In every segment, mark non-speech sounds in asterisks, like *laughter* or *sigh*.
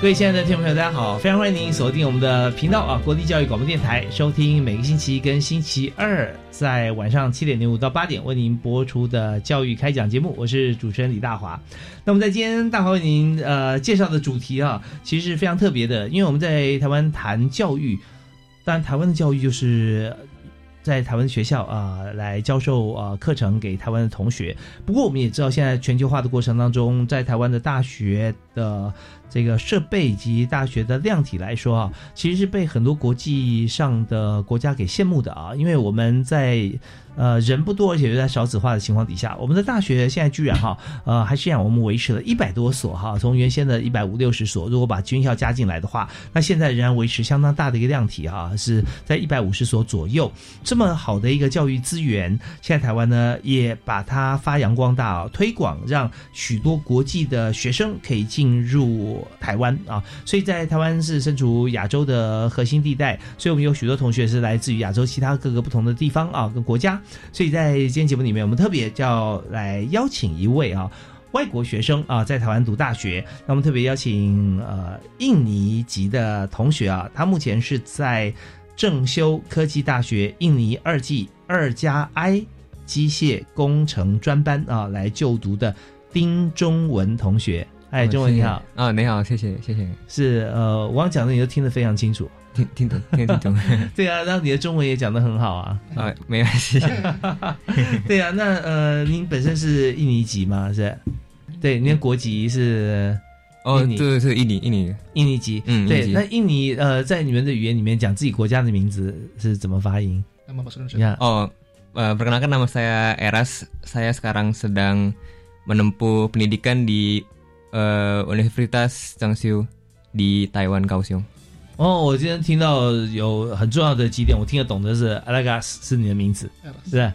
各位亲爱的听众朋友，大家好！非常欢迎您锁定我们的频道啊，国立教育广播电台，收听每个星期一跟星期二在晚上七点零五到八点为您播出的教育开讲节目。我是主持人李大华。那么在今天大华为您呃介绍的主题啊，其实是非常特别的，因为我们在台湾谈教育，当然台湾的教育就是在台湾的学校啊来教授啊课程给台湾的同学。不过我们也知道，现在全球化的过程当中，在台湾的大学的这个设备以及大学的量体来说啊，其实是被很多国际上的国家给羡慕的啊，因为我们在呃人不多，而且又在少子化的情况底下，我们的大学现在居然哈呃还是让我们维持了一百多所哈，从原先的一百五六十所，如果把军校加进来的话，那现在仍然维持相当大的一个量体哈，是在一百五十所左右。这么好的一个教育资源，现在台湾呢也把它发扬光大啊，推广，让许多国际的学生可以进入。台湾啊，所以在台湾是身处亚洲的核心地带，所以我们有许多同学是来自于亚洲其他各个不同的地方啊，跟国家。所以在今天节目里面，我们特别叫来邀请一位啊外国学生啊，在台湾读大学。那我们特别邀请呃印尼籍的同学啊，他目前是在正修科技大学印尼二技二加 I 机械工程专班啊来就读的丁中文同学。哎，中文你好啊，你好，谢谢谢谢。是呃，我刚讲的你都听得非常清楚，听听懂听得懂。*laughs* 对啊，然后你的中文也讲得很好啊。啊，没关系。*laughs* 对啊，那呃，您本身是印尼籍吗？是？对，您的国籍是？哦，对，是印尼印尼印尼籍。嗯，对。那印尼呃，在你们的语言里面讲自己国家的名字是怎么发音？你看哦，呃，perkenalkan nama saya Eras. Saya sekarang sedang menempuh pendidikan di Uh, Universitas Zhangxiu 的台湾高雄。哦，我今天听到有很重要的几点，我听得懂的是 Alex 是你的名字，是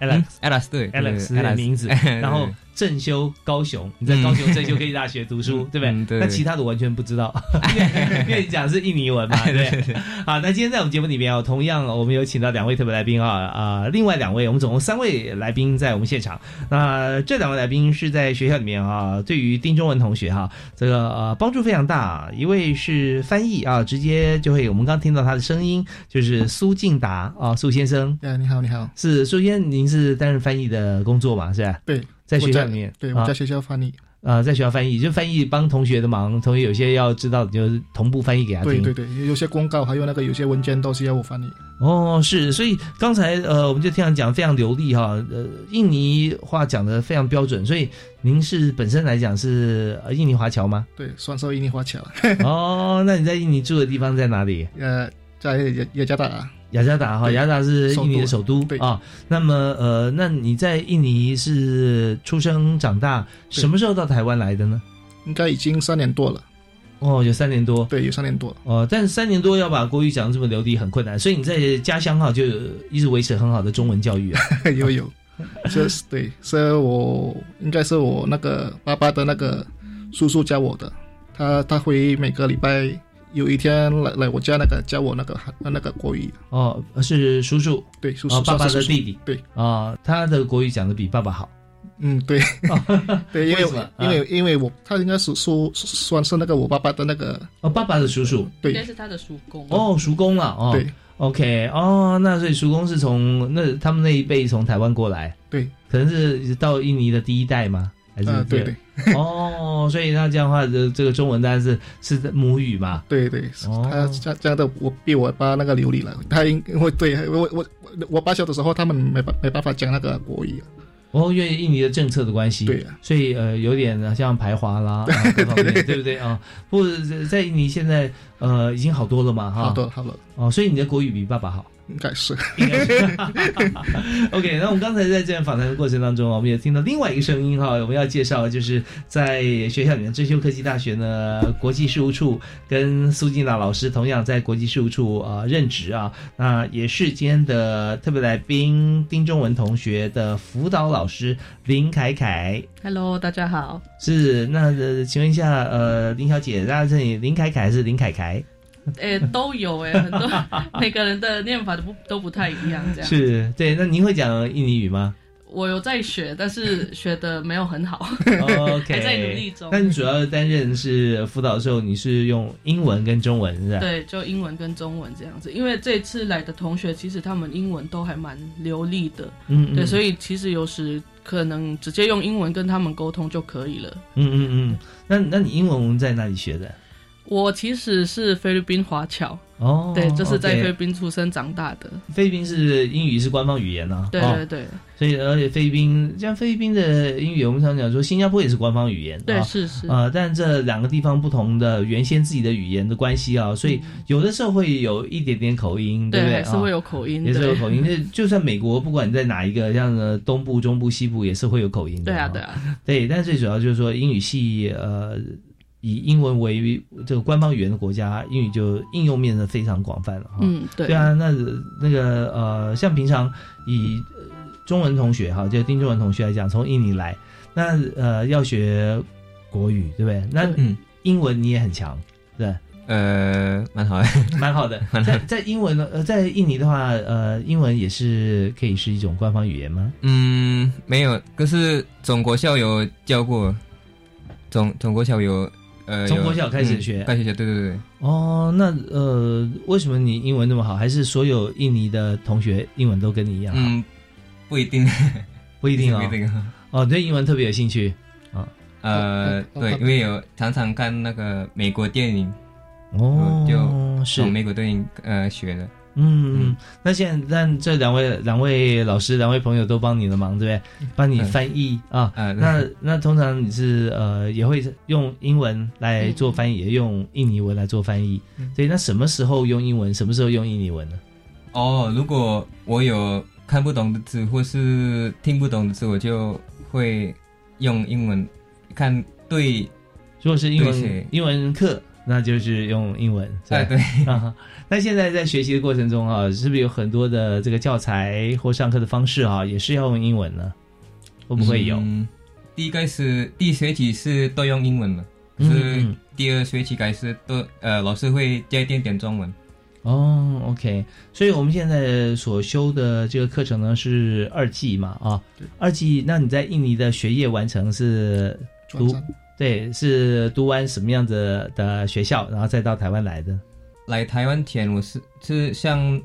Alex，Alex 对，Alex 的名字，*laughs* 然后。正修高雄，你在高雄正修科技大学读书，对不对？那其他的完全不知道，*laughs* 因为你讲是印尼文嘛，对不对？好，那今天在我们节目里面哦，同样我们有请到两位特别来宾啊啊，另外两位，我们总共三位来宾在我们现场。那这两位来宾是在学校里面啊，对于丁中文同学哈，这个呃帮助非常大。一位是翻译啊，直接就会我们刚听到他的声音，就是苏敬达啊，苏先生。对，你好，你好，是苏先生，您是担任翻译的工作嘛？是吧？对。在学校里面，对，我在学校翻译啊，在学校翻译就翻译帮同学的忙，同学有些要知道，就是同步翻译给他听。对对对，有些公告还有那个有些文件都是要我翻译。哦，是，所以刚才呃，我们就听他讲非常流利哈，呃，印尼话讲的非常标准。所以您是本身来讲是印尼华侨吗？对，算是印尼华侨。哦，那你在印尼住的地方在哪里？*laughs* 呃，在雅雅加达。雅加达哈，雅加达是印尼的首都啊。那么呃，那你在印尼是出生长大，什么时候到台湾来的呢？应该已经三年多了。哦，有三年多。对，有三年多。哦，但是三年多要把国语讲的这么流利很困难，所以你在家乡哈就一直维持很好的中文教育啊。有 *laughs* 有，这是对，是我应该是我那个爸爸的那个叔叔教我的，他他会每个礼拜。有一天来来我家那个教我那个那个国语。哦，是叔叔。对叔叔爸爸的弟弟。对。啊，他的国语讲的比爸爸好。嗯，对。*laughs* 对，因为因为因为我他应该是说算是那个我爸爸的那个哦，爸爸的叔叔。对，应该是他的叔公哦，叔公了哦，对，OK 哦，那所以叔公是从那他们那一辈从台湾过来，对，可能是到印尼的第一代吗？还是呃，对对哦，所以那这样的话，这这个中文当然是是母语嘛。对对，哦他这样这样的，我比我爸那个流利了，他因因为对我我我我爸小的时候，他们没办没办法讲那个国语啊，哦，因为印尼的政策的关系，对啊，所以呃有点呃像排华啦，啊各方面对不对啊？不过在印尼现在呃已经好多了嘛哈。好多好了，哦，所以你的国语比爸爸好。应该是应该是 *laughs* OK，那我们刚才在这样访谈的过程当中啊，我们也听到另外一个声音哈，我们要介绍就是在学校里面，真修科技大学呢国际事务处跟苏静娜老师同样在国际事务处啊、呃任职啊，那也是今天的特别来宾丁中文同学的辅导老师林凯凯。Hello，大家好。是，那呃，请问一下，呃，林小姐，大家这里林凯凯还是林凯凯？诶、都有诶、很多 *laughs* 每个人的念法都不都不太一样，这样。是对，那您会讲印尼语吗？我有在学，但是学的没有很好。*laughs* OK，还在努力中但你主要担任是辅导的时候，你是用英文跟中文是吧？，对，就英文跟中文这样子。因为这次来的同学，其实他们英文都还蛮流利的，嗯，对，所以，以其实有时可能直接用英文跟他们沟通就可以了。嗯嗯嗯，那那你英文在哪里学的？我其实是菲律宾华侨，哦，对，就是在菲律宾出生长大的。菲律宾是英语是官方语言呢、哦对对对所以而且菲律宾像菲律宾的英语，我们常讲说新加坡也是官方语言，对，啊是是。呃，但这两个地方不同的原先自己的语言的关系啊，所以有的时候会有一点点口音，对不对？还是会有。口音，也是有对口音，那就算美国，不管你在哪一个，像呃东部、中部、西部，也是会有口音的。对啊，哦对啊，对，但最主要就是说英语系，呃，以英文为这个官方语言的国家，英语就应用面是非常广泛了哈。嗯，对，对啊，那那个呃，像平常以呃中文同学哈，就丁中文同学来讲，从印尼来，那呃要学国语，对不对？那嗯英文你也很强，对，呃，蛮好的。*laughs* 蛮好的。在在英文呢，呃，在印尼的话，呃，英文也是可以是一种官方语言吗？嗯，没有，可是中国校友教过，总中国校有呃，从国小开始学嗯开始学，对对对，哦，那呃，为什么你英文那么好？还是所有印尼的同学英文都跟你一样好？嗯，不一定，*laughs* 不一定哦不一。定。哦，对英文特别有兴趣啊呃，对，因为有常常看那个美国电影，哦，就是美国电影呃学的。嗯，那现在但这两位两位老师两位朋友都帮你的忙，对不对？帮你翻译啊。呃，那那通常你是呃也会用英文来做翻译，也用印尼文来做翻译。嗯对，那什么时候用英文，什么时候用印尼文呢？哦，如果我有看不懂的字或是听不懂的字，我就会用英文看对。如果是英文英文课，那就是用英文。对，*laughs* 啊，那现在在学习的过程中啊，是不是有很多的这个教材或上课的方式啊，也是要用英文呢？会不会有？嗯第一开始第一学期是都用英文的，可嗯是嗯第二学期开始都呃老师会加一点点中文。哦，OK，所以我们现在所修的这个课程呢是二季嘛，啊，二季，那你在印尼的学业完成是读对，是读完什么样子的学校，然后再到台湾来的？来台湾前，我是是像，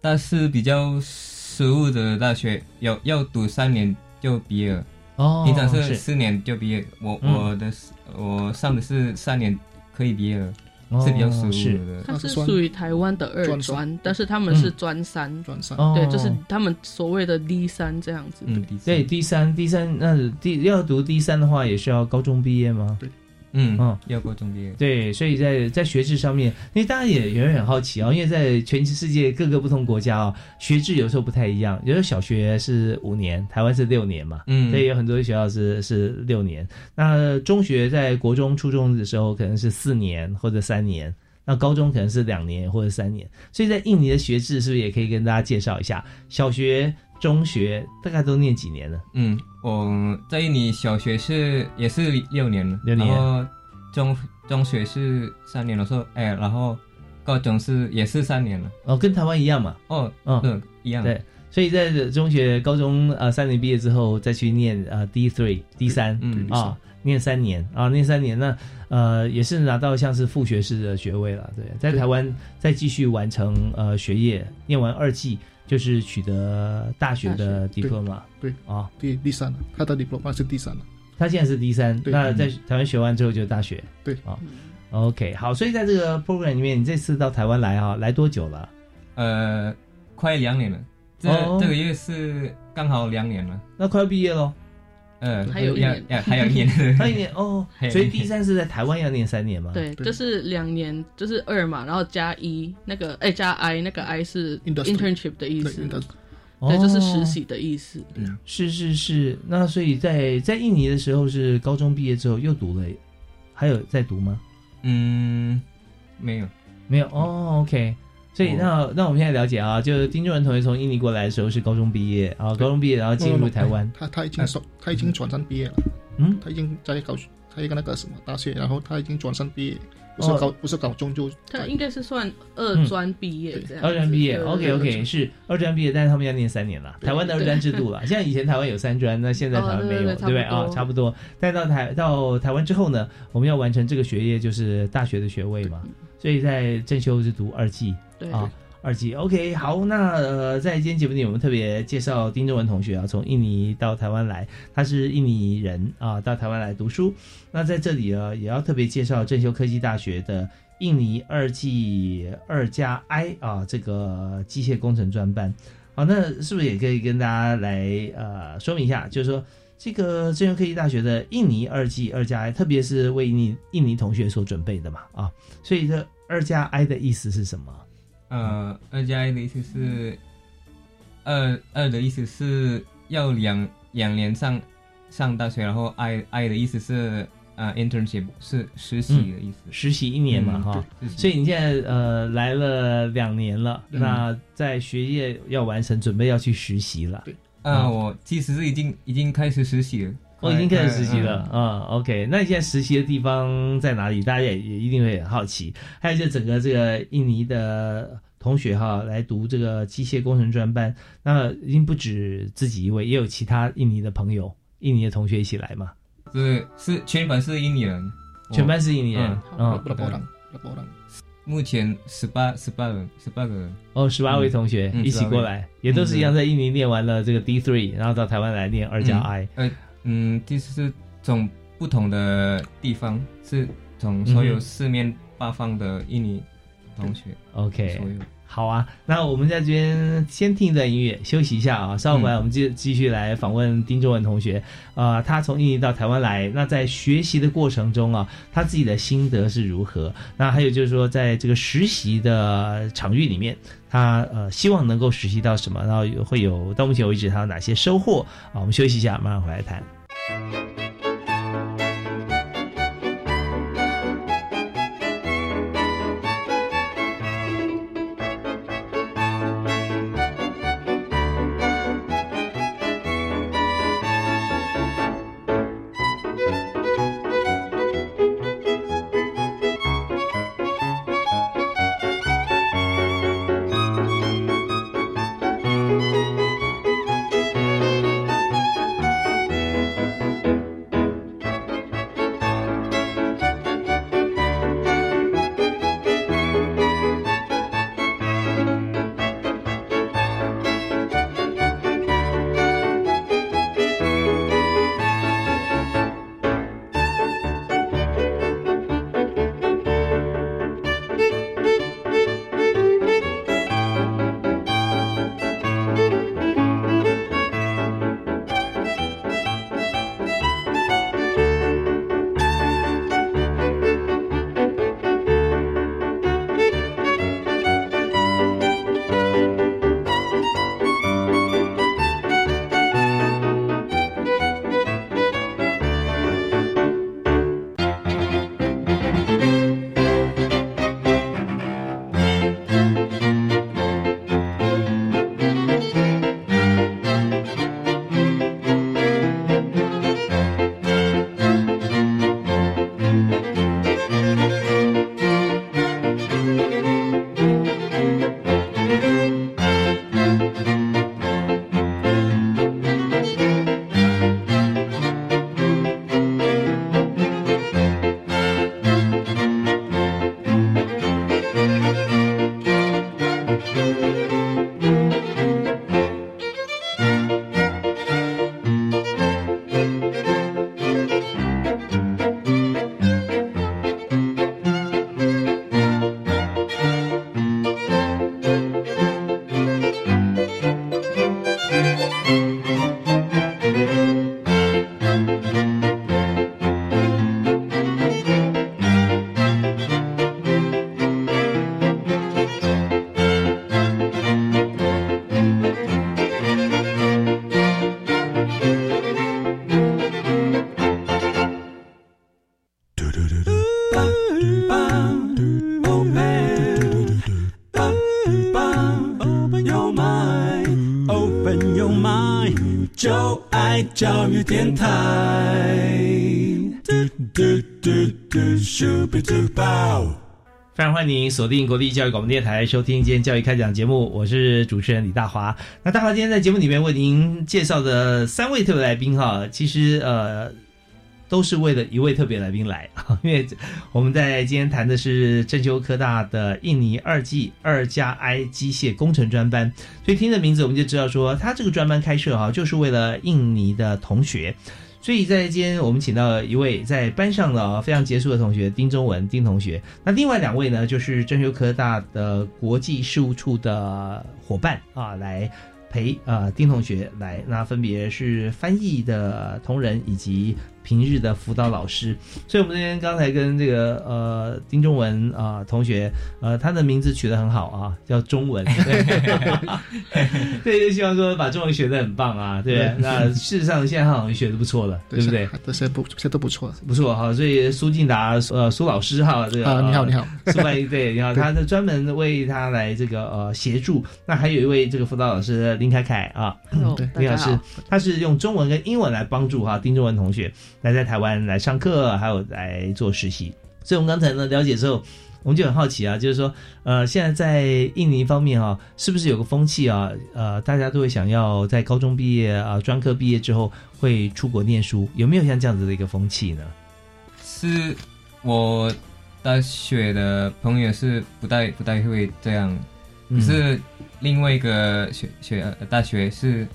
但是比较实务的大学，要要读三年就毕业了。哦，平常是是。四年就毕业，我、嗯。我的我上的是三年可以毕业了，哦是比较实务是。的。它是属于台湾的二专专，但是他们是专三，转山，哦，对，就是他们所谓的 D 三这样子对，第三第三那第要读第三的话，也是要高中毕业吗？嗯嗯要过中毕业。对，所以在在学制上面，因为大家也也会很好奇啊、因为在全世界各个不同国家啊、学制有时候不太一样，有时候小学是五年，台湾是六年嘛，嗯，所以有很多学校是是六年。那中学在国中、初中的时候可能是四年或者三年，那高中可能是两年或者三年。所以在印尼的学制是不是也可以跟大家介绍一下？小学、中学大概都念几年了？嗯，我在印尼小学是也是六年了，六年然后中中学是三年了，说哎，然后高中是也是三年了。哦，跟台湾一样嘛。哦，嗯对，一样。对所以在中学、高中呃三年毕业之后，再去念呃 D three D 三嗯对啊，念三年啊，念三年，那呃也是拿到像是副学士的学位了。对，在台湾再继续完成呃学业，念完二技就是取得大学的 diploma。对啊，第第三了，他的 diploma 是第三了，他现在是第三，对。那在台湾学完之后就是大学。对。啊、OK，好，所以在这个 program 里面，你这次到台湾来啊，来多久了？呃，快两年了，这、哦。这个月是刚好两年了。那快要毕业喽，呃，还有一年 *laughs* 还有一年。还有一年哦 *laughs* 所以第三是在台湾要念三年吗？，对，就是两年，就是二嘛，然后加一，那个哎加 I，那个 I 是 internship 的意思，的，对，就是实习的意思。是是是，那所以在在印尼的时候是高中毕业之后又读了，还有在读吗？嗯，没有。没有哦，OK。所以那那我们现在了解啊，就是丁俊文同学从印尼过来的时候是高中毕业啊，高中毕业然后进入台湾，他他已经说，他已经转山毕业了，嗯，他已经在高他一个那个什么大学，然后他已经转山毕业，不是哦。高不是高中就他应该是算二专毕业这样子。二专毕业，OK OK，是二专毕业，但是他们要念三年了。台湾的二专制度了，现在以前台湾有三专，那现在台湾没有，哦对不对？啊？差不多。差不多。但到台到台湾之后呢，我们要完成这个学业，就是大学的学位嘛，所以在正修是读二技对啊。二级 OK 好，那呃，在今天节目里，我们特别介绍丁正文同学啊，从印尼到台湾来，他是印尼人啊，到台湾来读书。那在这里呢，也要特别介绍正修科技大学的印尼二技二加 I 啊，这个机械工程专班。好，那是不是也可以跟大家来呃说明一下，就是说这个资源科技大学的印尼二技二加 I，特别是为印尼印尼同学所准备的嘛啊，所以这二加 I 的意思是什么？呃，二加 I 的意思是，二二的意思是要两两年上上大学，然后 I I 的意思是呃 internship 是实习的意思。实习一年嘛，嗯哈、所以你现在呃来了两年了，嗯那在学业要完成，准备要去实习了。对呃，我其实是已经已经开始实习了。我、已经开始实习嗯了，啊、o k 那你现在实习的地方在哪里？大家也也一定会很好奇。还有就整个这个印尼的同学哈，来读这个机械工程专班，那已经不止自己一位，也有其他印尼的朋友、印尼的同学一起来嘛。是是全班是印尼人，全班是印尼人，嗯嗯，目前十八十八人十八个人。哦，十八位同学嗯一起过来，也都是一样，在印尼念完了这个 D three，然后到台湾来念二加 I。呃嗯，就是从不同的地方，是从所有四面八方的印尼同学，OK，所有。好啊，那我们在这边先听一段音乐，休息一下啊。稍后回来我们继继续来访问丁仲文同学。啊，他从印尼到台湾来，那在学习的过程中啊，他自己的心得是如何？那还有就是说，在这个实习的场域里面，他呃希望能够实习到什么？然后会有到目前为止他有哪些收获啊？我们休息一下，马上回来谈。教育电台。嘟嘟嘟嘟，Super Duper。非常欢迎您锁定国立教育广播电台，收听今天教育开讲节目，我是主持人李大华。那大华今天在节目里面为您介绍的三位特别来宾哈，其实呃都是为了一位特别来宾来，*laughs* 因为我们在今天谈的是正修科大的印尼二 G 二加 I 机械工程专班，所以听着名字我们就知道说，他这个专班开设哈，就是为了印尼的同学。所以在今天我们请到一位在班上的非常杰出的同学丁中文丁同学，那另外两位呢就是正修科大的国际事务处的伙伴啊，来陪啊丁同学来，那分别是翻译的同仁以及平日的辅导老师。所以我们这边刚才跟这个呃丁中文啊、同学，呃他的名字取得很好啊，叫中文，对，*laughs* 对，就希望说把中文学得很棒啊，对对。那事实上现在他好像学得不错了，对不对？这些不这些都不错不错哈，所以苏敬达呃苏老师哈，这个啊，你好你好，苏万一对，*laughs* 你好，他是专门为他来这个呃协助。那还有一位这个辅导老师林凯凯啊，对林老师，他是用中文跟英文来帮助哈丁中文同学来在台湾来上课，还有来做实习。所以我们刚才呢了解之后，我们就很好奇啊，就是说呃现在在印尼方面啊，是不是有个风气啊？呃，大家都会想要在高中毕业啊，专科毕业之后会出国念书，有没有像这样子的一个风气呢？是我大学的朋友是不太不太会这样，可是另外一个学学呃大学是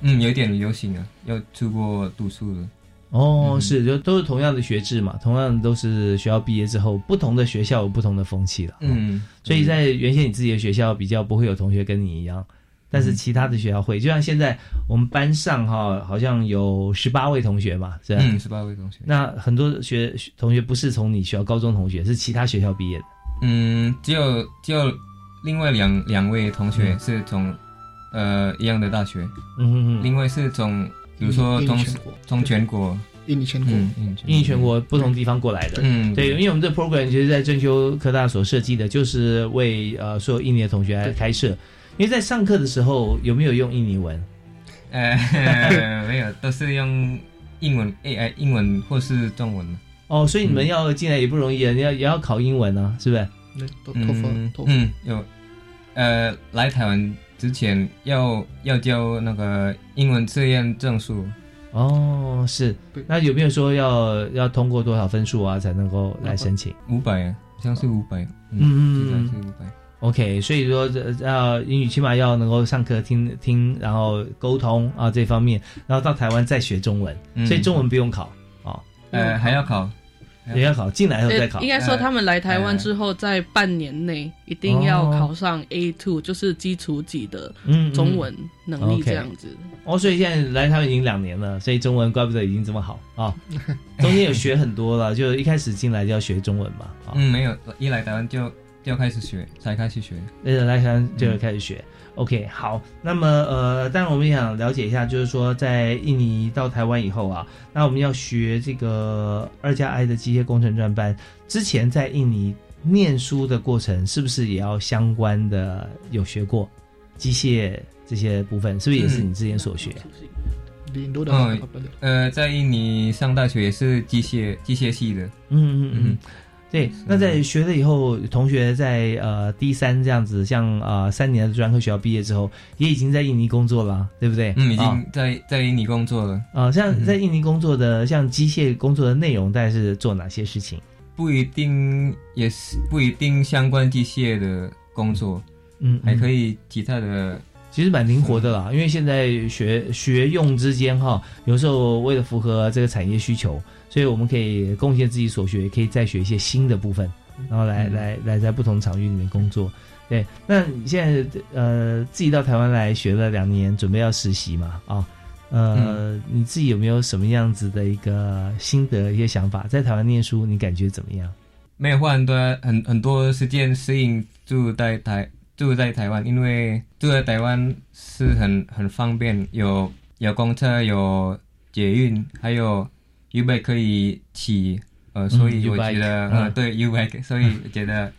嗯有点流行啊，要出国读书了。哦，嗯是，就都是同样的学制嘛，同样都是学校毕业之后，不同的学校有不同的风气了。哦，嗯，所以在原先你自己的学校比较不会有同学跟你一样，但是其他的学校会，就像现在我们班上哈，好像有十八位同学嘛，是吧？嗯，十八位同学。那很多学同学不是从你学校高中同学，是其他学校毕业的。嗯，只有只有另外两两位同学嗯是从、呃一样的大学，嗯哼哼，另外是从比如说从印尼全国从全国，印尼全国，嗯，印印尼全国不同地方过来的。嗯，对，因为我们这 program 其实，在正修科大所设计的，就是为呃所有印尼的同学来开设。因为在上课的时候，有没有用印尼文？呃 *laughs* 没有，都是用英文，哎，哎，英文或是中文。哦，所以你们要进来也不容易啊，你要也要考英文啊，是不是？那都托福嗯托福，嗯，有，呃，来台湾之前要要交那个英文测验证书。哦，是。那有没有说要要通过多少分数啊，才能够来申请？五百，好像是五百，嗯嗯嗯是五百。OK，所以说这要英语起码要能够上课听听，然后沟通啊这方面，然后到台湾再学中文，嗯所以中文不用考哦，呃还要考，也要考，进来后再考。呃应。该说，他们来台湾之后，在半年内一定要考上 A two，就是基础级的中文能力这样子。哦，所以现在来台湾已经两年了，所以中文怪不得已经这么好。啊、*laughs* 中间有学很多了，就一开始进来就要学中文嘛，啊、嗯，没有，一来台湾就就要开始学，才开始学。那来台湾就开始学。OK，好，那么呃，当然我们也想了解一下，就是说在印尼到台湾以后啊，那我们要学这个二加 I 的机械工程专班，之前在印尼念书的过程，是不是也要相关的有学过机械这些部分？是不是也是你之前所学？呃，在印尼上大学也是机械机械系的。嗯嗯嗯嗯，对。那在学了以后，同学在呃第三这样子，像呃三年的专科学校毕业之后，也已经在印尼工作了，对不对？嗯，已啊经在在印尼工作了。啊、像嗯在印尼工作的，像机械工作的内容，大概是做哪些事情？不一定也是不一定相关机械的工作，嗯，还可，以其他的。其实蛮灵活的啦。因为现在学学用之间哈，有时候为了符合这个产业需求，所以我们可以贡献自己所学，也可以再学一些新的部分，然后来、嗯来来在不同场域里面工作。对，那你现在呃自己到台湾来学了两年，准备要实习嘛啊？呃，你自己有没有什么样子的一个心得、一些想法？在台湾念书，你感觉怎么样？没有花很多很很多时间适应住在台住在台湾，因为住在台湾是很很方便，有有公车，有捷运，还有预备可以起呃，所以我觉得、嗯呃对 U bike，所以觉得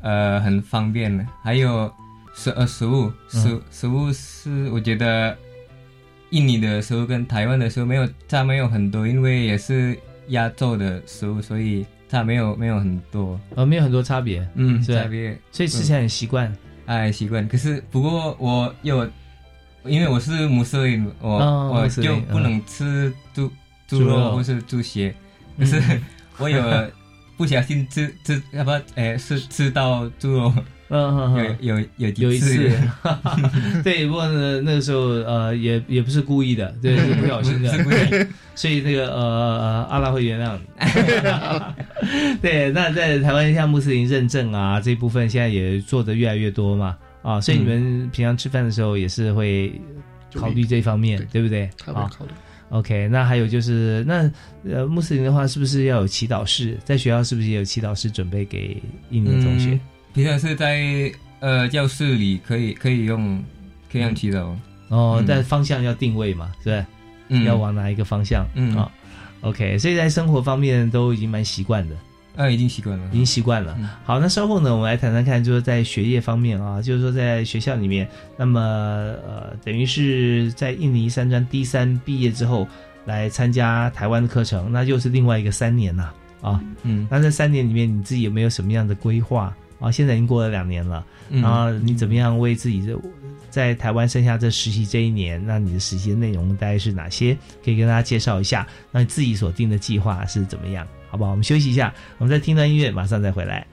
呃很方便。还有食呃食物食、嗯食物是我觉得印尼的食物跟台湾的食物没有差没有很多，因为也是亚洲的食物，所以差没有没有很多。呃，没有很多差别，嗯，差别所以吃起来很习惯。哎习惯。可是不过我有，因为我是穆斯林，我、哦我就不能吃猪猪猪肉。肉或是猪血，可是嗯。*laughs* 我有不小心吃 *laughs* 吃，要不哎是吃到猪肉，嗯有有有有一次，*laughs* 对，不过呢，那个时候呃，也也不是故意的，对，是不小心的，所以那个呃呃，阿拉会原谅你。对，那在台湾像穆斯林认证啊这一部分，现在也做的越来越多嘛，啊，所以你们平常吃饭的时候也是会考虑这方面，对。不对？啊。考虑。OK，那还有就是，那呃，穆斯林的话，是不是要有祈祷室？在学校是不是也有祈祷室准备给印尼的同学？嗯平常是在呃教室里可以可以用可以用祈祷，哦，嗯但方向要定位嘛，是吧？嗯，要往哪一个方向？嗯啊、OK，所以在生活方面都已经蛮习惯的，啊已经习惯了已，经习惯了。嗯好，那稍后呢，我们来谈谈看，就是在学业方面啊，就是说在学校里面，那么呃，等于是在印尼三专 D 三毕业之后来参加台湾的课程，那又是另外一个三年呐啊。嗯那这三年里面，你自己有没有什么样的规划啊？现在已经过了两年了，嗯然后你怎么样为自己的在台湾剩下这实习这一年，那你的实习的内容大概是哪些？可以跟大家介绍一下。那你自己所定的计划是怎么样？好不好？我们休息一下，我们再听段音乐，马上再回来。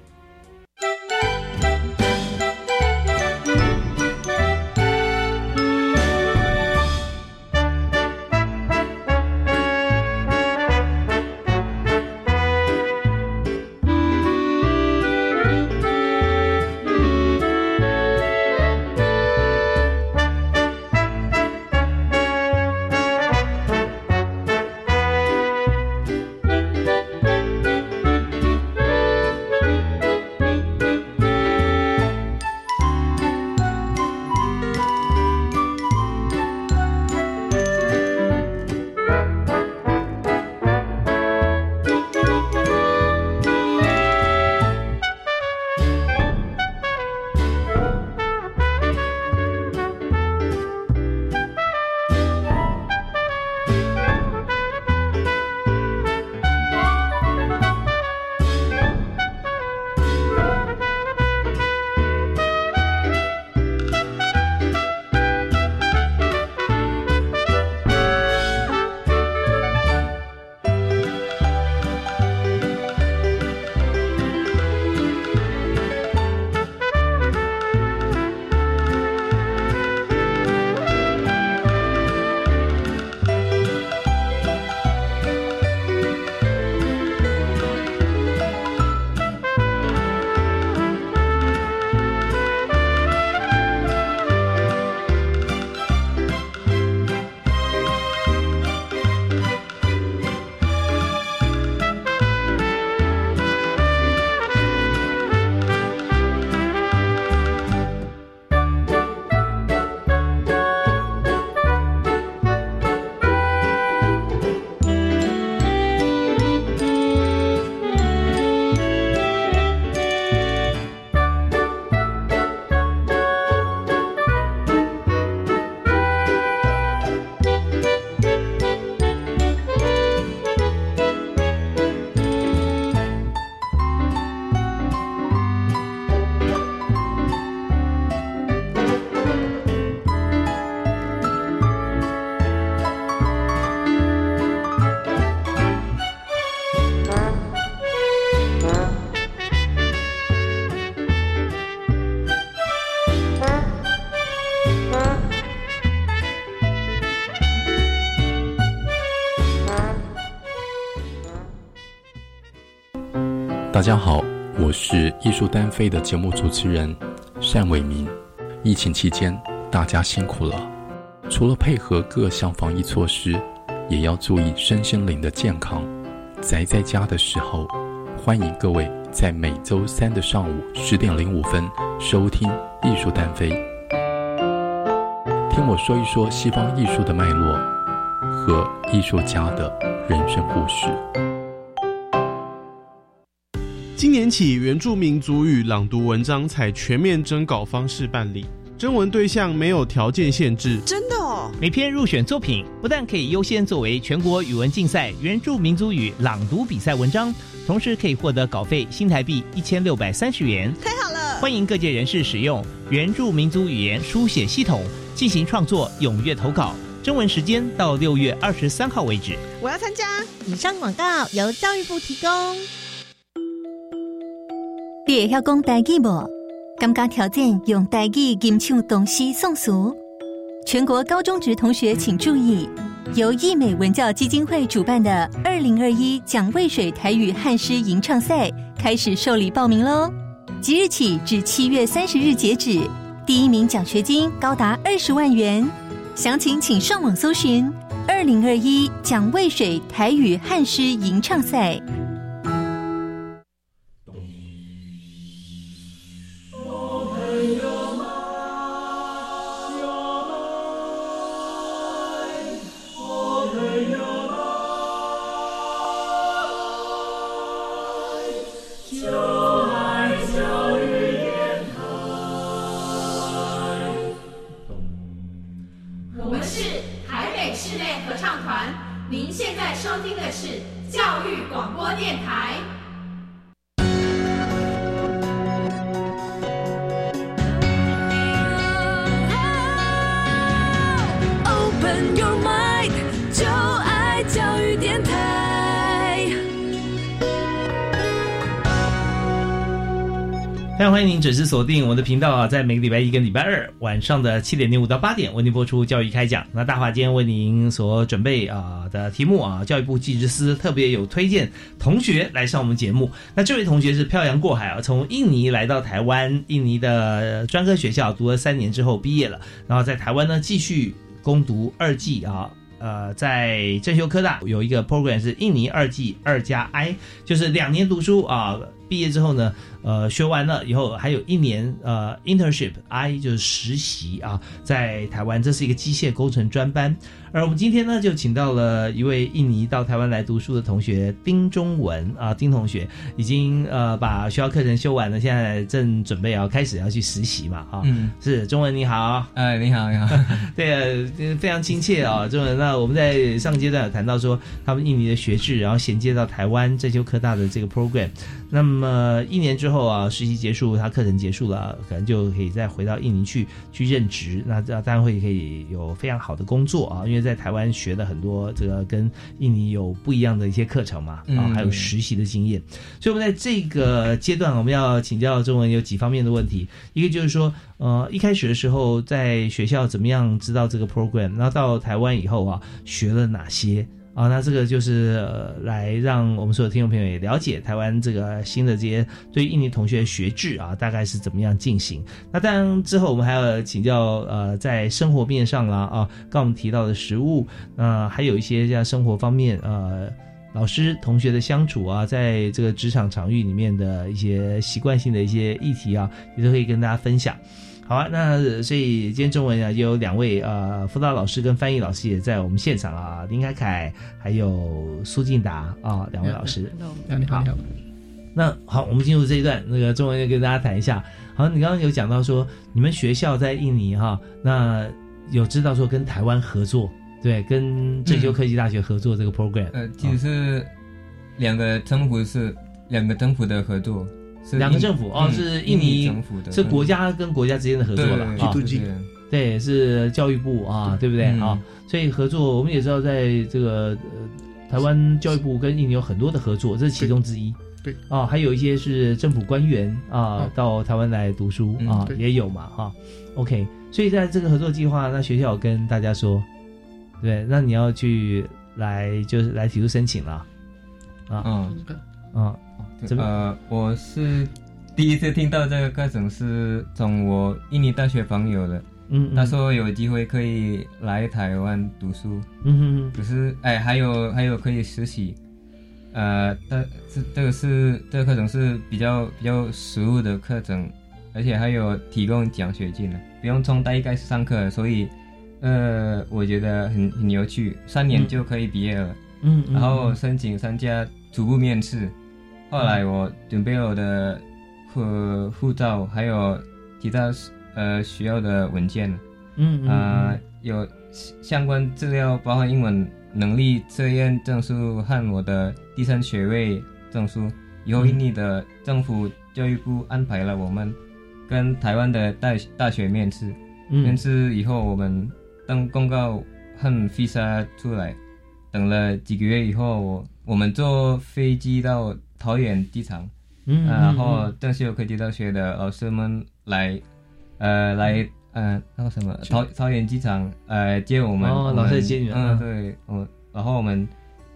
大家好，我是艺术单飞的节目主持人单伟民。疫情期间，大家辛苦了。除了配合各项防疫措施，也要注意身心灵的健康。宅在家的时候，欢迎各位在每周三的上午十点零五分收听《艺术单飞》，听我说一说西方艺术的脉络和艺术家的人生故事。今年起，原住民族语朗读文章采全面征稿方式办理，征文对象没有条件限制。真的哦！每篇入选作品不但可以优先作为全国语文竞赛原住民族语朗读比赛文章，同时可以获得稿费新台币一千六百三十元。太好了！欢迎各界人士使用原住民族语言书写系统进行创作，踊跃投稿。征文时间到六月二十三号为止。我要参加。以上广告由教育部提供。你会晓讲台语无？感觉挑战用台语吟唱东西宋俗。全国高中职同学请注意，由益美文教基金会主办的二零二一蒋渭水台语汉诗吟唱赛开始受理报名喽！即日起至七月三十日截止，第一名奖学金高达二十万元。详情请上网搜寻“二零二一蒋渭水台语汉诗吟唱赛”。准时锁定我的频道啊，在每个礼拜一跟礼拜二晚上的七点零五到八点为您播出教育开讲。那大华今天为您所准备啊的题目啊，教育部技职司特别有推荐同学来上我们节目。那这位同学是漂洋过海啊，从印尼来到台湾，印尼的专科学校读了三年之后毕业了，然后在台湾呢继续攻读二技啊。呃，在正修科大有一个 program 是印尼二技二加 I，就是两年读书啊，毕业之后呢，呃，学完了以后还有一年呃 internship，I 就是实习啊，在台湾这是一个机械工程专班。而我们今天呢，就请到了一位印尼到台湾来读书的同学丁中文啊，丁同学已经呃把学校课程修完了，现在正准备要开始要去实习嘛啊，嗯，是中文你好，哎，你好，你好，*laughs* 对啊，非常亲切啊，中文。那我们在上阶段有谈到说，他们印尼的学制，然后衔接到台湾正修科大的这个 program。那么一年之后啊，实习结束，他课程结束了，可能就可以再回到印尼去去任职。那这当然会可以有非常好的工作啊，因为在台湾学了很多这个跟印尼有不一样的一些课程嘛，啊，嗯还有实习的经验。所以我们在这个阶段，我们要请教中文有几方面的问题，一个就是说，呃，一开始的时候在学校怎么样知道这个 program，然后到台湾以后啊，学了哪些？啊，那这个就是、呃、来让我们所有听众朋友也了解台湾这个新的这些对印尼同学学制啊，大概是怎么样进行。那当然之后我们还要请教呃，在生活面上啦啊，刚我们提到的食物，呃，还有一些像生活方面呃。老师同学的相处啊，在这个职场场域里面的一些习惯性的一些议题啊，也都可以跟大家分享。好啊，那所以今天中文啊，就有两位呃辅导老师跟翻译老师也在我们现场啊，林凯凯还有苏静达啊两位老师。你好，你好，你好。那好，我们进入这一段，那个中文要跟大家谈一下。好，你刚刚有讲到说，你们学校在印尼哈，那有知道说跟台湾合作，对，跟正修科技大学合作这个 program，、呃，其实是两个政府是两个政府的合作，是两个政府哦，嗯是印尼政府的，是国家跟国家之间的合作了啊，对对对对，是教育部啊，对不对嗯啊？所以合作，我们也知道，在这个呃台湾教育部跟印尼有很多的合作，这是其中之一。对啊，还有一些是政府官员啊嗯到台湾来读书啊，也有嘛哈。OK，所以在这个合作计划，那学校跟大家说，对，那你要去来就是来提出申请了啊嗯啊，怎么？呃，我是第一次听到这个课程是从我印尼大学朋友的，嗯嗯。他说有机会可以来台湾读书，嗯哼哼可是哎，还有还有可以实习，呃，但是这个是这个课程是比较比较实务的课程，而且还有提供奖学金的，不用从大一开始上课，所以呃，我觉得很很有趣，三年嗯。就可以毕业了。嗯嗯然后申请参加初步面试，后来我准备了我的护护照，还有其他呃需要的文件，嗯嗯啊、嗯。有相关资料，包括英文能力测验证书和我的第三学位证书。以后印尼的政府教育部安排了我们跟台湾的大大学面试，嗯。面试以后我们等公告和 visa 出来，等了几个月以后，我我们坐飞机到桃园机场，嗯啊然嗯。后郑秀科技大学的老师们来，呃，来，呃，那个什么桃桃园机场，呃，接我们，哦老师接你嗯，对，我，然后我们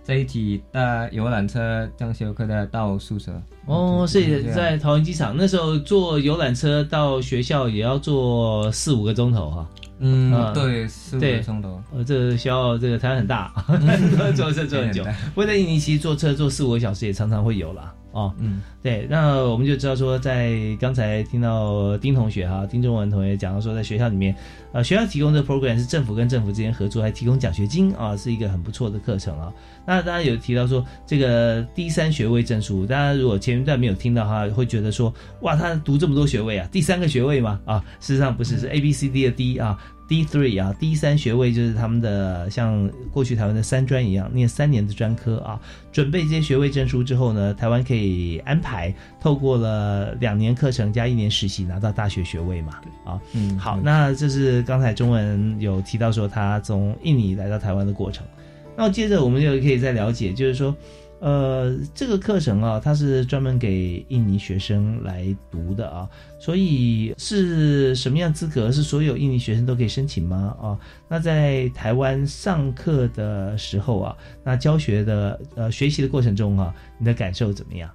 在一起搭游览车将休克的到宿舍，哦，所以在桃园机场那时候坐游览车到学校也要坐四五个钟头哈。嗯啊对四五个钟头呃，这个学校这个台湾很大，*laughs* *laughs* 坐车坐很久。不过在印尼其实坐车坐四五个小时也常常会有啦。哦。嗯，对，那我们就知道说，在刚才听到丁同学哈，丁中文同学讲到说，在学校里面，呃，学校提供的 program 是政府跟政府之间合作，还提供奖学金啊，是一个很不错的课程啊。那大家有提到说，这个第三学位证书，大家如果前一段没有听到哈，会觉得说，哇，他读这么多学位啊，第三个学位吗？啊，事实上不是，是 A B C D 的 D 啊。D three 啊，，D 三学位就是他们的像过去台湾的三专一样，念三年的专科啊。准备这些学位证书之后呢，台湾可以安排透过了两年课程加一年实习，拿到大学学位嘛。啊，嗯，好，那这是刚才中文有提到说他从印尼来到台湾的过程。那接着我们就可以再了解，就是说，呃，这个课程啊，它是专门给印尼学生来读的啊，所以是什么样资格？是所有印尼学生都可以申请吗？啊，那在台湾上课的时候啊，那教学的呃学习的过程中啊，你的感受怎么样？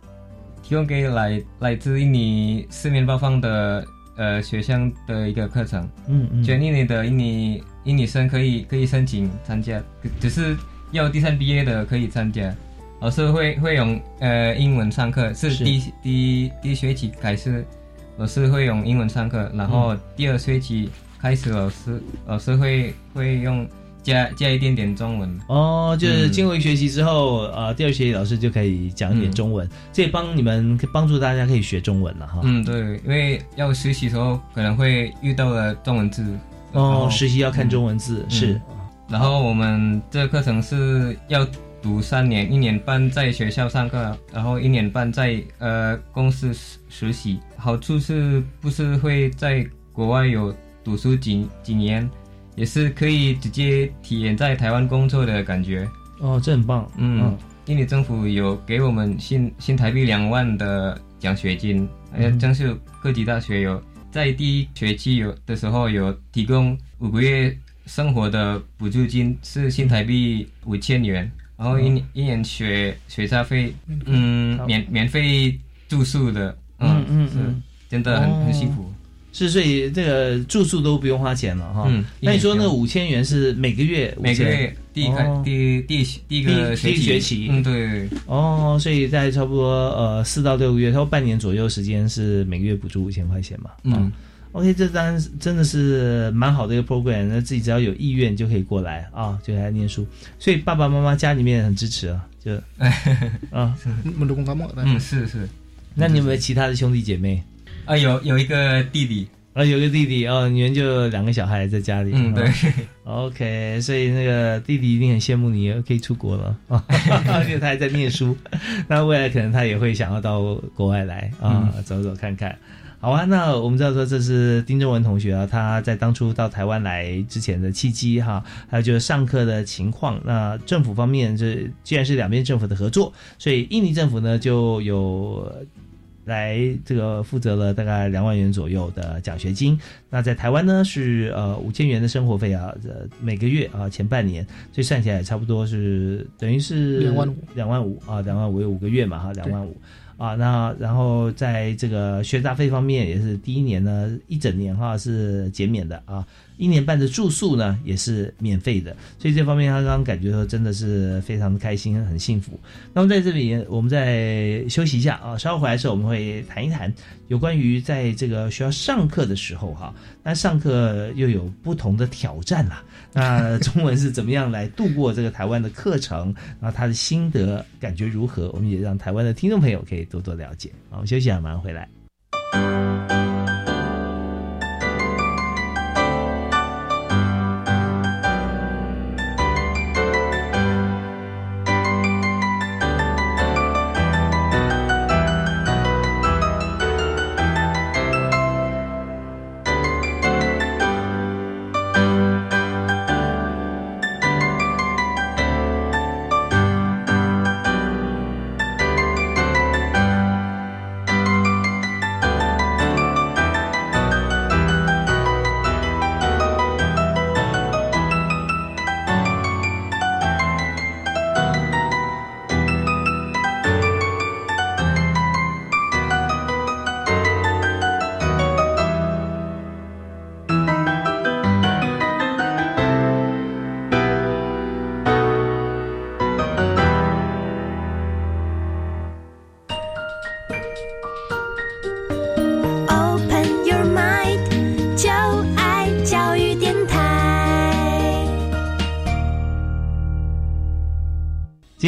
提供给来来自印尼四面八方的呃学生的一个课程。嗯嗯全印尼的印尼印尼生可以可以申请参加，只是要第三毕业的可以参加。老师会会用呃英文上课，是是第一第一第一学期开始，老师会用英文上课，然后嗯第二学期开始老师老师会会用加加一点点中文。哦，就是嗯经过一学期之后，呃，第二学期老师就可以讲一点中文，这也帮你们帮助大家可以学中文了哈。嗯，对，因为要实习的时候可能会遇到了中文字。哦，实习要看中文字、嗯是。然后我们这个课程是要读三年，一年半在学校上课，然后一年半在呃公司实实习。好处是不是会在国外有读书几几年，也是可以直接体验在台湾工作的感觉。哦，这很棒。嗯，印尼政府有给我们新新台币两万的奖学金，还有江苏科技大学有在第一学期有的时候有提供五个月生活的补助金，是新台币五千元，然后一年、一年学学杂费，嗯，免免费住宿的，嗯嗯是嗯。真的很、哦。很辛苦。是，所以这个住宿都不用花钱了哈。嗯那你说那五千元是每个月5000？每个月第一个、哦。第第第一个第一，学期。嗯，对，哦，所以在差不多呃四到六个月，差不多半年左右时间是每个月补助五千块钱嘛。嗯。哦 OK，这当然真的是蛮好的一个 program，那自己只要有意愿就可以过来啊，就来念书。所以爸爸妈妈家里面很支持啊，就啊 *laughs* 嗯，是是。那你有没有其他的兄弟姐妹？啊，有有一个弟弟，啊，有个弟弟哦，你们就两个小孩在家里。嗯，对哦。OK，所以那个弟弟一定很羡慕你可以出国了啊，*laughs* 因为他还在念书。那未来可能他也会想要到国外来啊，走走看看。好啊，那我们知道说这是丁正文同学啊，他在当初到台湾来之前的契机哈，还有就是上课的情况。那政府方面，这既然是两边政府的合作，所以印尼政府呢就有来这个负责了大概两万元左右的奖学金。那在台湾呢是呃五千元的生活费啊，呃每个月啊前半年，所以算起来差不多是等于是两万五两万五啊，两万五有五个月嘛哈，两万五。啊，那然后在这个学杂费方面也是第一年呢一整年哈是减免的啊，一年半的住宿呢也是免费的，所以这方面他刚刚感觉说真的是非常的开心，很幸福。那么在这里我们再休息一下啊，稍后回来的时候我们会谈一谈有关于在这个学校上课的时候哈，那上课又有不同的挑战啦。*laughs* 那中文是怎么样来度过这个台湾的课程？然后他的心得感觉如何？我们也让台湾的听众朋友可以多多了解。好，我们休息一下，马上回来。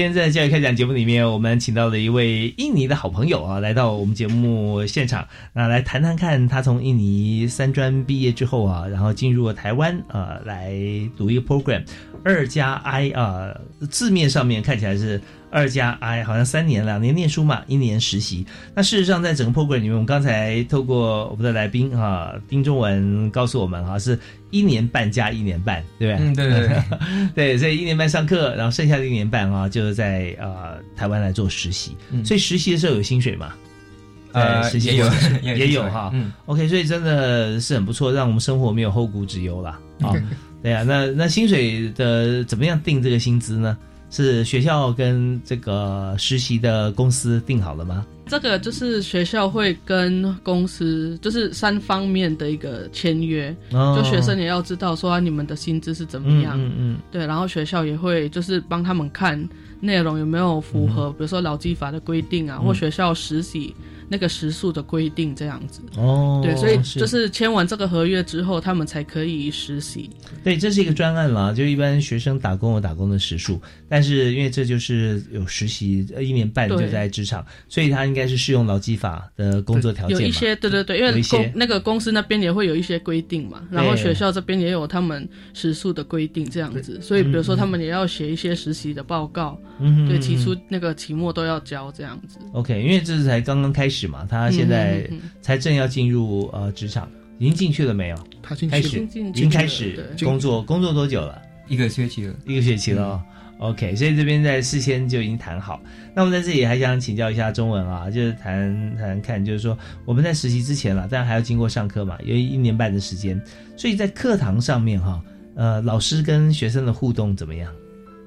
今天在教育开讲节目里面，我们请到了一位印尼的好朋友啊，来到我们节目现场，那来谈谈看他从印尼三专毕业之后啊，然后进入了台湾啊，来读一个 program，二加 I 啊，字面上面看起来是二加 I，好像三年两年念书嘛，一年实习。那事实上在整个 program 里面，我们刚才透过我们的来宾啊，丁中文告诉我们哈、是一年半加一年半，对不对？嗯对对对 *laughs* 对，所以一年半上课，然后剩下的一年半啊，就是在呃台湾来做实习。嗯所以实习的时候有薪水嘛？呃实习也有 *laughs* 也有哈。嗯 OK，所以真的是很不错，让我们生活没有后顾之忧啦。啊。*laughs* 对啊，那那薪水的怎么样定这个薪资呢？是学校跟这个实习的公司定好了吗？这个就是学校会跟公司，就是三方面的一个签约，哦。就学生也要知道说、啊你们的薪资是怎么样，嗯嗯对，然后学校也会就是帮他们看内容有没有符合，比如说劳基法的规定啊，嗯。或学校实习那个时数的规定这样子。哦对，所以就是签完这个合约之后，他们才可以实习。对，这是一个专案啦，就一般学生打工有打工的时数，但是因为这就是有实习呃一年半就在职场，所以他应该是适用劳基法的工作条件。有一些对对对，因为公那个公司那边也会有一些规定嘛，然后学校这边也有他们时数的规定这样子，所以比如说他们也要写一些实习的报告，对，提出那个期末都要交这样子。OK，因为这是才刚刚开始嘛，他现在才正要进入呃职场，已经进去了没有？他进去了开始已经开始工作，工作多久了？一个学期了，一个学期了哦。OK，所以这边在事先就已经谈好。那我们在这里还想请教一下中文啊，就是谈谈看，就是说我们在实习之前了，当然还要经过上课嘛，有一年半的时间，所以在课堂上面哈，呃，老师跟学生的互动怎么样？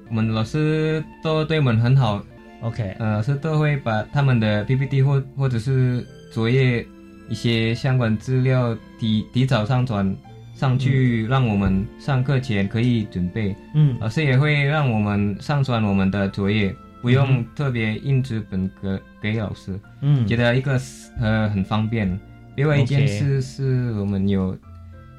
我们老师都对我们很好。OK，呃，老师都会把他们的 PPT 或或者是作业一些相关资料提提早上传上去，让我们上课前可以准备。嗯老师也会让我们上传我们的作业，不用嗯特别印纸本给给老师。嗯觉得一个呃很方便。另外一件事是我们有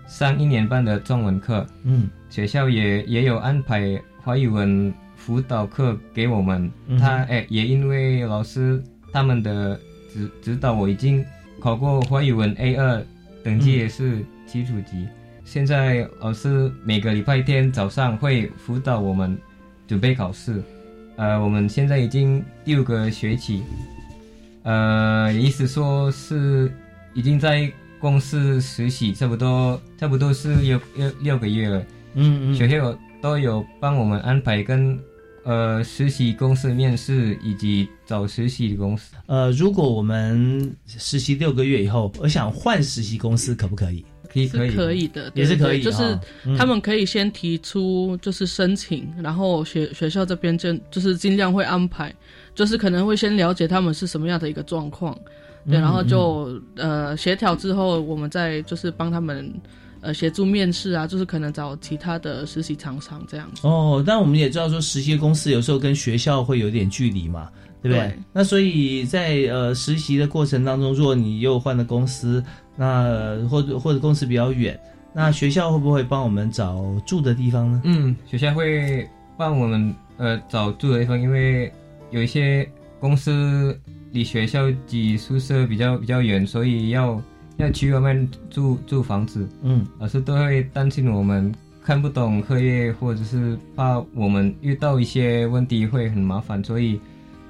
上一年半的中文课，嗯，学校也也有安排华语文辅导课给我们。嗯他哎也因为老师他们的指指导，我已经考过华语文 A 二，等级也是基础级。现在老师每个礼拜天早上会辅导我们准备考试。呃，我们现在已经六个学期，呃，意思说是已经在公司实习，差不多差不多是六六六个月了。嗯嗯学校都有帮我们安排跟呃实习公司面试，以及找实习公司。呃，如果我们实习六个月以后，我想换实习公司，可不可以？可以是可以的，也是可以对就是他们可以先提出就是申请，然后学学校这边就就是尽量会安排，就是可能会先了解他们是什么样的一个状况，对，嗯然后就呃协调之后，我们再就是帮他们呃协助面试啊，就是可能找其他的实习厂商这样子。哦，但我们也知道说，实习公司有时候跟学校会有点距离嘛，对不对？对那所以在呃实习的过程当中，如果你又换了公司，那呃或者或者公司比较远，那学校会不会帮我们找住的地方呢？嗯，学校会帮我们呃找住的地方，因为有一些公司离学校及宿舍比较比较远，所以要要去外面住住房子。嗯，老师都会担心我们看不懂课业，或者是怕我们遇到一些问题会很麻烦，所以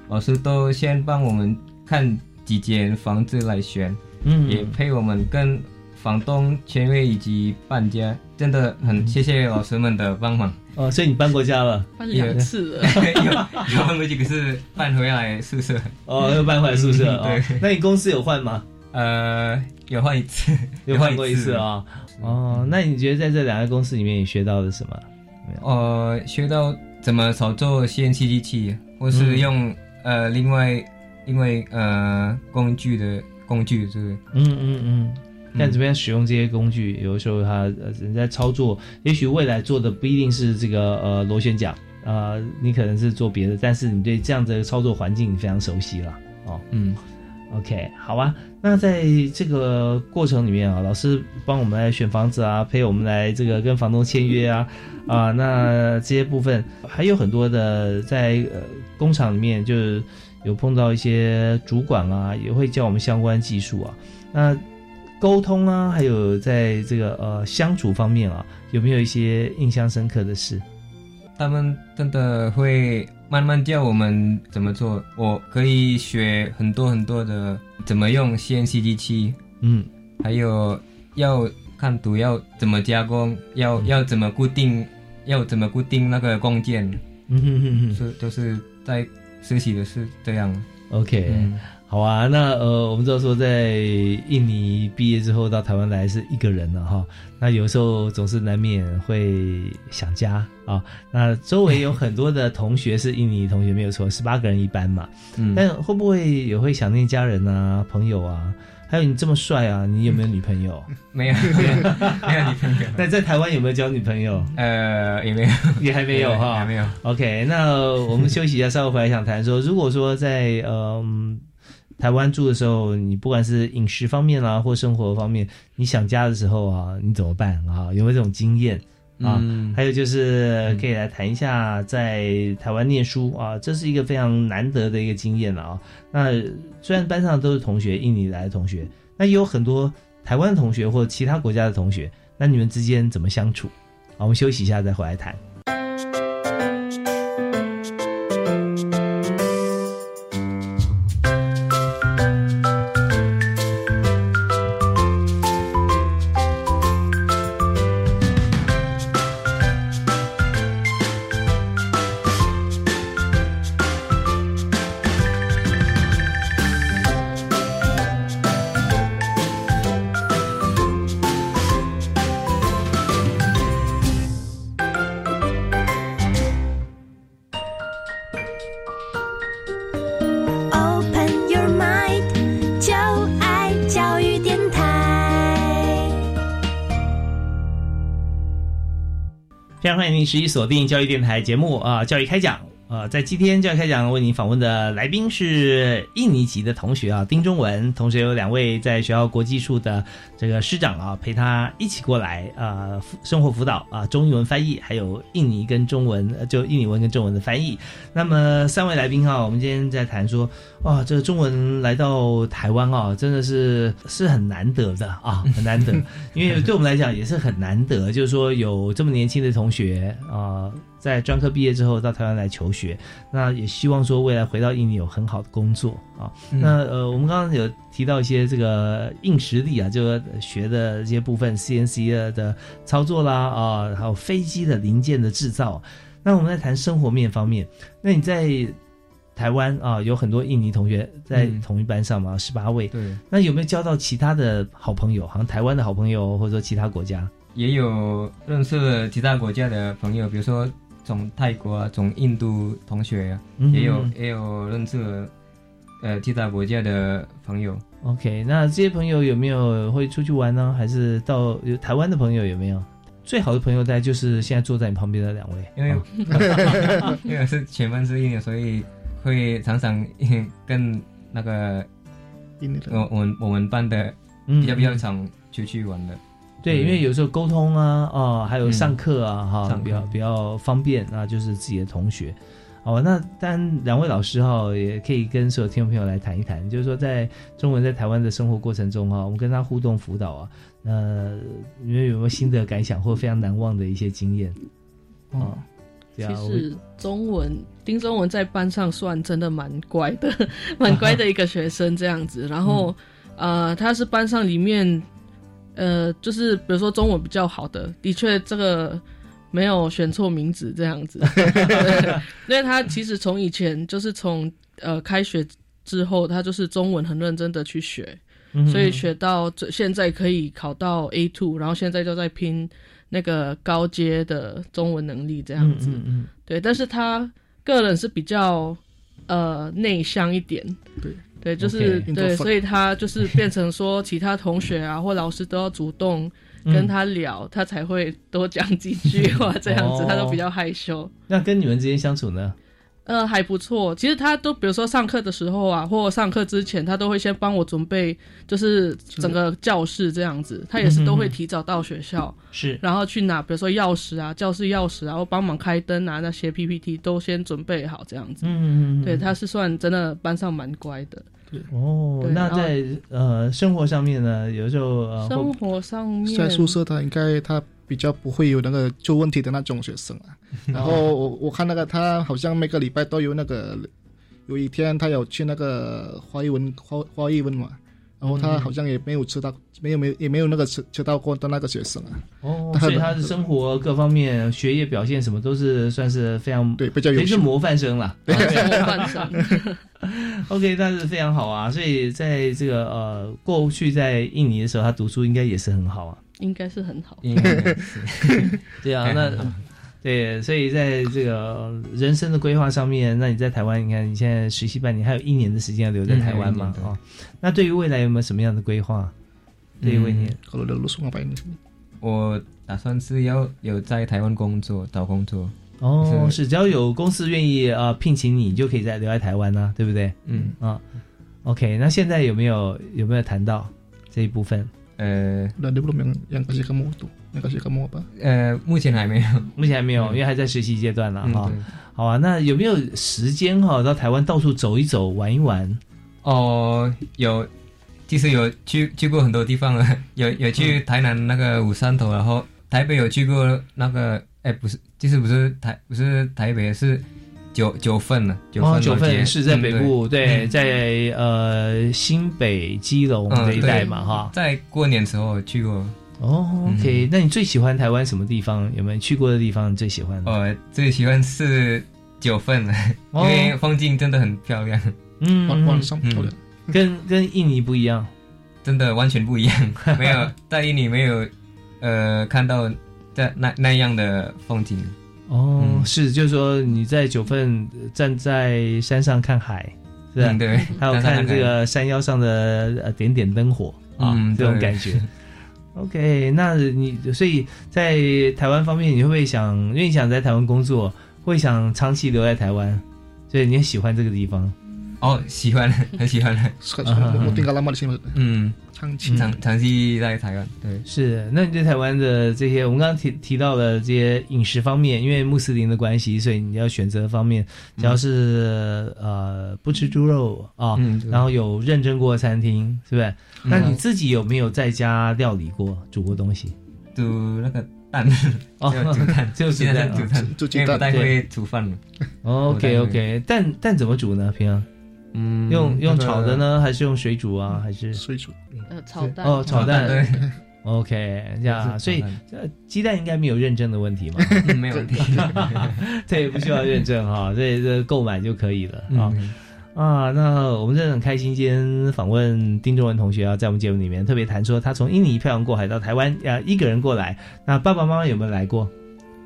老师都先帮我们看几间房子来选，嗯也陪我们跟房东签约以及搬家，真的很谢谢老师们的帮忙。哦，所以你搬过家了？搬两次了 *laughs* 有有搬过去，可是搬回来宿舍。哦，又搬回来宿舍哦 *laughs* 对，那你公司有换吗？呃，有换一次，*laughs* 有换过一次啊、哦，那你觉得在这两个公司里面，你学到了什么？呃，学到怎么操作 CNC 机器，或是用、呃另外另外呃工具的工具，这个嗯嗯嗯，看怎么样使用这些工具，有的时候它呃人在操作，也许未来做的不一定是这个呃螺旋桨，呃，你可能是做别的，但是你对这样的操作环境非常熟悉了哦。嗯。OK，好啊。那在这个过程里面啊，老师帮我们来选房子啊，陪我们来这个跟房东签约啊，啊，那这些部分还有很多的在呃工厂里面就是有碰到一些主管啊，也会教我们相关技术啊。那沟通啊，还有在这个呃相处方面啊，有没有一些印象深刻的事？他们真的会慢慢教我们怎么做。我可以学很多很多的怎么用 CNC 机器，嗯，还有要看图要怎么加工，要要怎么固定，要怎么固定那个工件，嗯哼哼哼，是就是在实习的是这样。OK，、嗯好啊。那呃，我们知道说，在印尼毕业之后到台湾来是一个人了哈。那有时候总是难免会想家啊。那周围有很多的同学是印尼同学，没有错，十八个人一班嘛。嗯但会不会也会想念家人啊、朋友啊？还有你这么帅啊，你有没有女朋友？*laughs* 没有，没有，没有女朋友。*laughs* 那在台湾有没有交女朋友？呃，也没有，也还没有哈，还没有。OK，那我们休息一下，稍后回来想谈说，如果说在嗯、台湾住的时候，你不管是饮食方面啊，或生活方面，你想家的时候啊，你怎么办啊？有没有这种经验啊？嗯还有就是可以来谈一下在台湾念书啊，这是一个非常难得的一个经验了啊。那虽然班上都是同学，印尼来的同学，那也有很多台湾的同学或其他国家的同学，那你们之间怎么相处？好，我们休息一下再回来谈。十一锁定教育电台节目啊、教育开讲。呃，在今天就要开讲为您访问的来宾是印尼籍的同学啊，丁中文，同时有两位在学校国际处的这个师长啊，陪他一起过来啊、辅生活辅导啊，中英文翻译，还有印尼跟中文，呃就印尼文跟中文的翻译。那么三位来宾哈、我们今天在谈说，哇，这个中文来到台湾啊，真的是是很难得的啊，很难得，*laughs* 因为对我们来讲也是很难得，就是说有这么年轻的同学啊、在专科毕业之后到台湾来求学，那也希望说未来回到印尼有很好的工作啊。嗯那呃，我们刚刚有提到一些这个硬实力啊，就是学的这些部分，CNC 的的操作啦啊，还有飞机的零件的制造。那我们在谈生活面方面，那你在台湾啊，有很多印尼同学在嗯同一班上嘛，十八位。对，那有没有交到其他的好朋友？好像台湾的好朋友，或者说其他国家？也有认识了其他国家的朋友，比如说从泰国啊，从印度同学啊，嗯也有也有认识呃其他国家的朋友。OK，那这些朋友有没有会出去玩呢？还是到有台湾的朋友有没有？最好的朋友大概就是现在坐在你旁边的两位，因为、啊 *laughs* 因为是全班是印尼，所以会常常跟那个印尼我我们我们班的嗯比较比较常出去玩的。对，因为有时候沟通啊，哦，还有嗯上课啊，哈、比较比较方便啊，就是自己的同学。好，那当然两位老师哈，也可以跟所有听众朋友来谈一谈，就是说在中文在台湾的生活过程中哈，我们跟他互动辅导啊，呃，你们有没有新的感想或非常难忘的一些经验？哦，对其啊，我实中文丁中文在班上算真的蛮乖的，*laughs* 蛮乖的一个学生这样子。然后、呃，他是班上里面呃，就是比如说中文比较好的，的确这个没有选错名字这样子。*laughs* 对因为他其实从以前就是从呃开学之后，他就是中文很认真的去学。嗯所以学到这现在可以考到 A two，然后现在就在拼那个高阶的中文能力这样子。嗯嗯嗯对，但是他个人是比较呃内向一点。对对，就是对所以他就是变成说，其他同学啊或老师都要主动嗯跟他聊，他才会多讲几句话这样子，哦他都比较害羞。那跟你们之间相处呢？呃，还不错。其实他都比如说上课的时候啊，或上课之前，他都会先帮我准备，就是整个教室这样子。他也是都会提早到学校，是，然后去拿，比如说钥匙啊、教室钥匙啊，或帮忙开灯啊，那些 PPT 都先准备好这样子。嗯嗯嗯对，他是算真的班上蛮乖的。哦，对哦那在呃生活上面呢，有时候呃生活上面，在宿舍他应该他比较不会有那个出问题的那种学生啊。*laughs* 然后我我看那个他好像每个礼拜都有那个，有一天他有去那个华语文华华语文嘛，然后他好像也没有吃到，没有没有也没有那个吃吃到过的那个学生啊。哦，他所以他的生活各方面、学业表现什么都是算是非常对比较优秀也是模范生了。*laughs* 对模范生。*laughs* OK，那是非常好啊。所以在这个呃过去在印尼的时候，他读书应该也是很好啊。应该是很好。应该是 *laughs* 对啊，那 *laughs* 对，所以在这个人生的规划上面，那你在台湾，你看你现在实习半年，还有一年的时间要留在台湾嘛？哦，那对于未来有没有什么样的规划？对于未来，Kalau udah lulus ngapain? 我打算是要有在台湾工作找工作。哦，是是只要有公司愿意呃聘请你，你就可以在留在台湾呢、对不对？嗯啊，OK，那现在有没有有没有谈到这一部分？呃目前还没有。目前还没有，嗯。因为还在实习阶段呢哈、嗯好啊，那有没有时间哈、到台湾到处走一走、玩一玩？哦，有，其实有去去过很多地方了，*laughs* 有有去台南那个五山头，然后台北有去过那个，哎，不是，其实不是台不是台北，是九九份呢，九份哦，九份街是在北部，嗯对，嗯在呃新北、基隆嗯这一带嘛，哈。在过年时候去过，哦，OK，、那你最喜欢台湾什么地方？有没有去过的地方？你最喜欢的？呃，最喜欢是九份了，因哦为风景真的很漂亮，嗯，晚晚上嗯漂亮。跟跟印尼不一样。*laughs* 真的完全不一样，*laughs* 没有在印尼没有呃看到在那那样的风景。哦，嗯是，就是说你在九份呃站在山上看海，是吧？嗯对还有看这个山腰上的呃点点灯火啊，嗯这种感觉。*laughs* OK，那你所以在台湾方面，你会不会想，因为你想在台湾工作，会想长期留在台湾，所以你很喜欢这个地方。哦，喜欢，*laughs* 很喜欢。Maksudnya. 嗯，长期。长长期在台湾，对，是，那你对台湾的这些，我们刚刚提提到了这些饮食方面，因为穆斯林的关系，所以你要选择方面，只要是、呃不吃猪肉啊，嗯然后有认证过的餐厅，是不是？嗯。那你自己有没有在家料理过、煮过东西？煮那个蛋，哦要 *laughs* 煮蛋，*laughs* 就煮现在蛋煮蛋，煮鸡因为不太会煮饭了。OK OK，蛋蛋怎么煮呢？平常嗯用用炒的呢，还是用水煮啊？还是水煮？呃，炒蛋哦，炒蛋 *laughs* 对。OK，这样，所以鸡蛋应该没有认证的问题嘛？嗯 *laughs* 没有问题。*laughs* 对，不需要认证哈，这这购买就可以了啊。嗯啊，那我们真的很开心，今天访问丁中文同学啊，在我们节目里面特别谈说，他从印尼漂洋过海到台湾，啊，一个人过来。那爸爸妈妈有没有来过？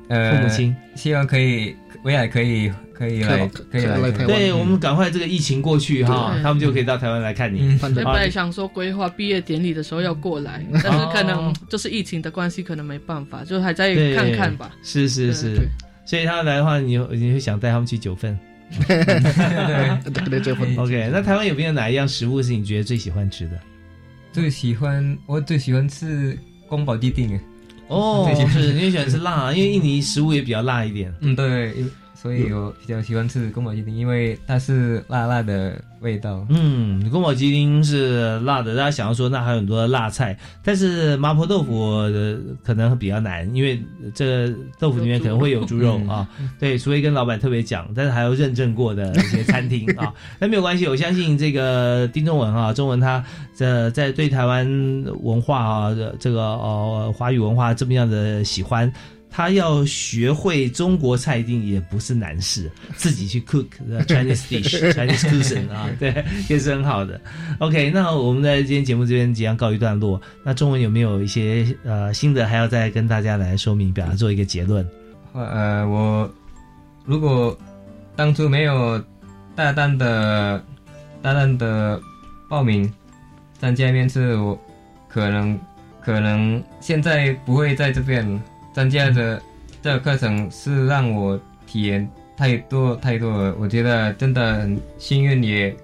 呃父母亲，希望可以未来可以可以来可以来台湾对我们赶快这个疫情过去哈，他们就可以到台湾来看你。本来想说规划毕业典礼的时候要过来，但是可能就是疫情的关系，可能没办法，就还在看看吧。是是是，所以他们来的话，你你会想带他们去九份。*laughs* 对对九份。*laughs* OK，那台湾有没有哪一样食物是你觉得最喜欢吃的？最喜欢我最喜欢吃宫保鸡丁。哦 *laughs* 是你也喜欢吃辣，因为印尼食物也比较辣一点。嗯，对，因所以我比较喜欢吃宫保鸡丁，因为它是辣辣的味道。嗯，宫保鸡丁是辣的，大家想要说那还有很多的辣菜，但是麻婆豆腐、呃、可能比较难，因为这个豆腐里面可能会有猪肉嗯啊。对，除非跟老板特别讲，但是还要认证过的一些餐厅啊。那没有关系，我相信这个丁中文啊，中文他这在对台湾文化啊这个呃华语文化这么样的喜欢。他要学会中国菜一定也不是难事，*laughs* 自己去 cook the Chinese dish *laughs* Chinese cuisine 啊，对，*laughs* 也是很好的。OK，那我们在今天节目这边即将告一段落。那中文有没有一些呃新的还要再跟大家来说明，表达做一个结论？呃，我如果当初没有大胆的大胆的报名参加面试，我可能可能现在不会在这边参加的这个课程，是让我体验太多太多了。我觉得真的很幸运，也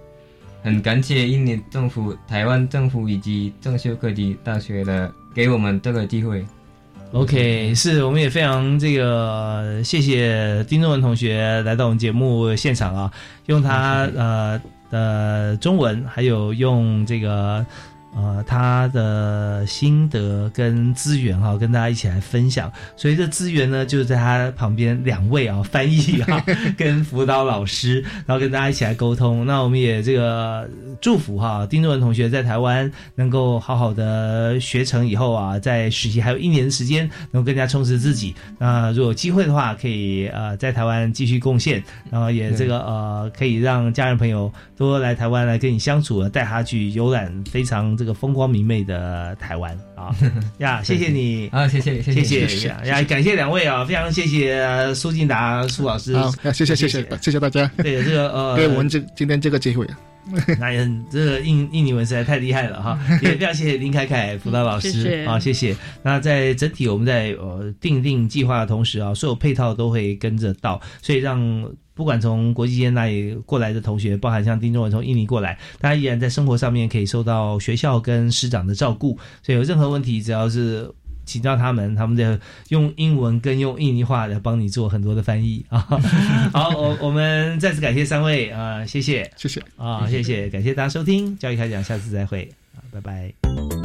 很感谢印尼政府、台湾政府以及正修科技大学的给我们这个机会。OK，是我们也非常这个谢谢丁中文同学来到我们节目现场啊，用他呃的中文，还有用这个呃他的心得跟资源哈、跟大家一起来分享。所以这资源呢，就是在他旁边两位啊翻译啊 *laughs* 跟辅导老师，然后跟大家一起来沟通。那我们也这个祝福哈、丁中文同学在台湾能够好好的学成以后啊，在实习还有一年的时间，能够更加充实自己。那如果有机会的话，可以呃在台湾继续贡献，然后也这个呃可以让家人朋友多来台湾来跟你相处，带他去游览非常这个风光明媚的台湾啊。*laughs* 呀！谢谢你。啊，谢谢谢谢谢谢呀呀！感谢两位啊，非常谢谢呃苏敬达苏老师，好，谢谢谢谢谢谢大家，对这个呃，对我们这今天这个机会啊。*laughs* 那也这个印印尼文实在太厉害了哈，*laughs* 也非常谢谢林凯凯辅导老师啊，谢谢。那在整体我们在呃定定计划的同时啊，所有配套都会跟着到，所以让不管从国际间那里过来的同学，包含像丁中文从印尼过来，大家依然在生活上面可以受到学校跟师长的照顾，所以有任何问题只要是。请教他们，他们的用英文跟用印尼话来帮你做很多的翻译啊。*laughs* 好，我我们再次感谢三位啊、谢谢谢谢啊，谢谢，感谢大家收听教育开讲，下次再会啊，拜拜。